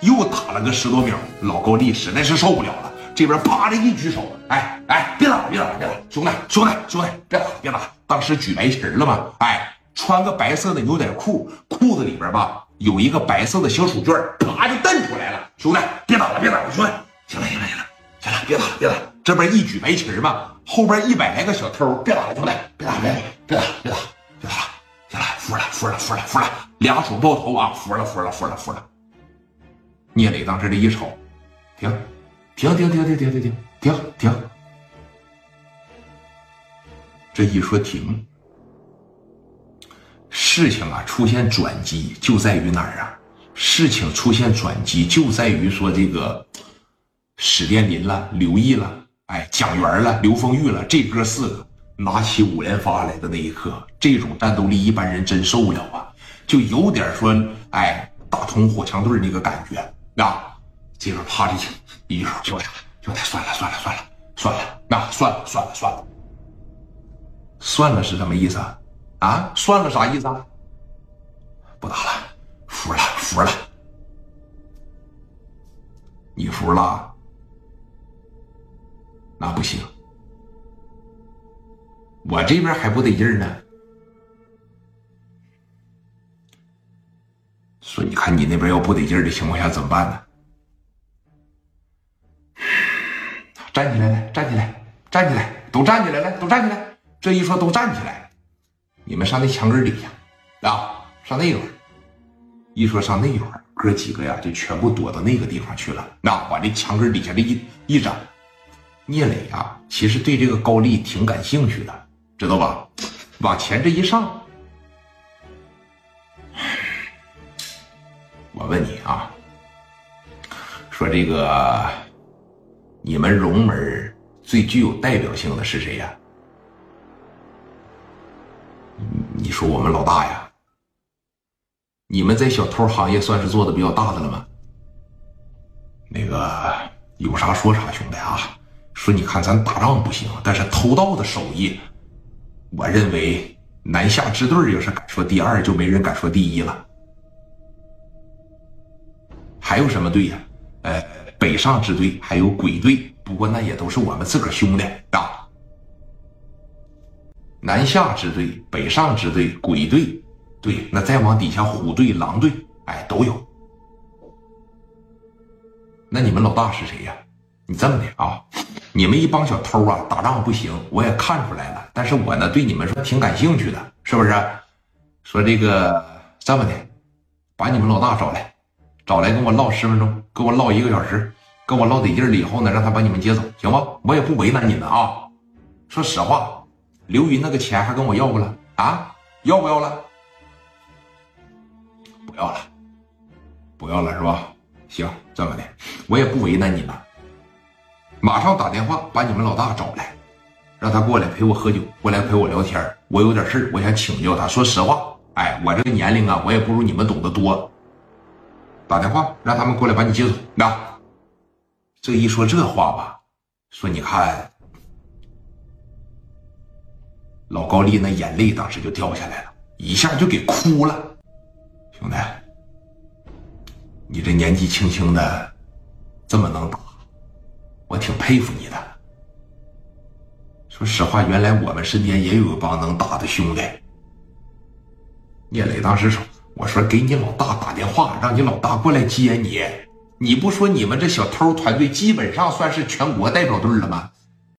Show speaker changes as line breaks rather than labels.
又打了个十多秒，老高丽实在是受不了了，这边啪的一举手，哎哎，别打了，别打了，别打。了，兄弟兄弟兄弟，别打别打，当时举白旗了嘛，哎，穿个白色的牛仔裤，裤子里边吧有一个白色的小手绢，啪就蹬出来了，兄弟别打了，别打了，兄弟，行了行了行了行了，别打了别打，这边一举白旗吧，后边一百来个小偷，别打了兄弟，别打别打别打别打别打了，行了，服了服了服了服了，两手抱头啊，服了服了服了服了。聂磊当时这一瞅，停，停停停停停停停停，这一说停，事情啊出现转机就在于哪儿啊？事情出现转机就在于说这个史殿林了、刘毅了、哎蒋元了、刘丰玉了，这哥四个拿起五连发来的那一刻，这种战斗力一般人真受不了啊，就有点说哎大同火枪队那个感觉。啊，这边啪的一说兄弟，兄弟，算了算了算了算了，那算了算了算了，算了是什么意思啊？啊，算了啥意思啊？不打了，服了服了，你服了？那不行，我这边还不得劲呢。说，你看你那边要不得劲的情况下怎么办呢？站起来，来，站起来，站起来，都站起来，来，都站起来。这一说都站起来，你们上那墙根底下啊，上那块一说上那块哥几个呀就全部躲到那个地方去了。那往这墙根底下这一一整，聂磊啊，其实对这个高丽挺感兴趣的，知道吧？往前这一上。我问你啊，说这个你们荣门最具有代表性的是谁呀？你说我们老大呀？你们在小偷行业算是做的比较大的了吗？那个有啥说啥，兄弟啊！说你看咱打仗不行，但是偷盗的手艺，我认为南下支队要是敢说第二，就没人敢说第一了。还有什么队呀？呃，北上支队，还有鬼队，不过那也都是我们自个儿兄弟啊。南下支队、北上支队、鬼队，对，那再往底下虎队、狼队，哎，都有。那你们老大是谁呀？你这么的啊，你们一帮小偷啊，打仗不行，我也看出来了。但是我呢，对你们说挺感兴趣的，是不是？说这个这么的，把你们老大找来。找来跟我唠十分钟，跟我唠一个小时，跟我唠得劲了以后呢，让他把你们接走，行吗？我也不为难你们啊。说实话，刘云那个钱还跟我要不了啊？要不要了？不要了，不要了是吧？行，这么的，我也不为难你们。马上打电话把你们老大找来，让他过来陪我喝酒，过来陪我聊天。我有点事我想请教他。说实话，哎，我这个年龄啊，我也不如你们懂得多。打电话让他们过来把你接走。那这一说这话吧，说你看，老高丽那眼泪当时就掉下来了，一下就给哭了。兄弟，你这年纪轻轻的，这么能打，我挺佩服你的。说实话，原来我们身边也有一帮能打的兄弟。聂磊当时说。我说给你老大打电话，让你老大过来接你。你不说你们这小偷团队基本上算是全国代表队了吗？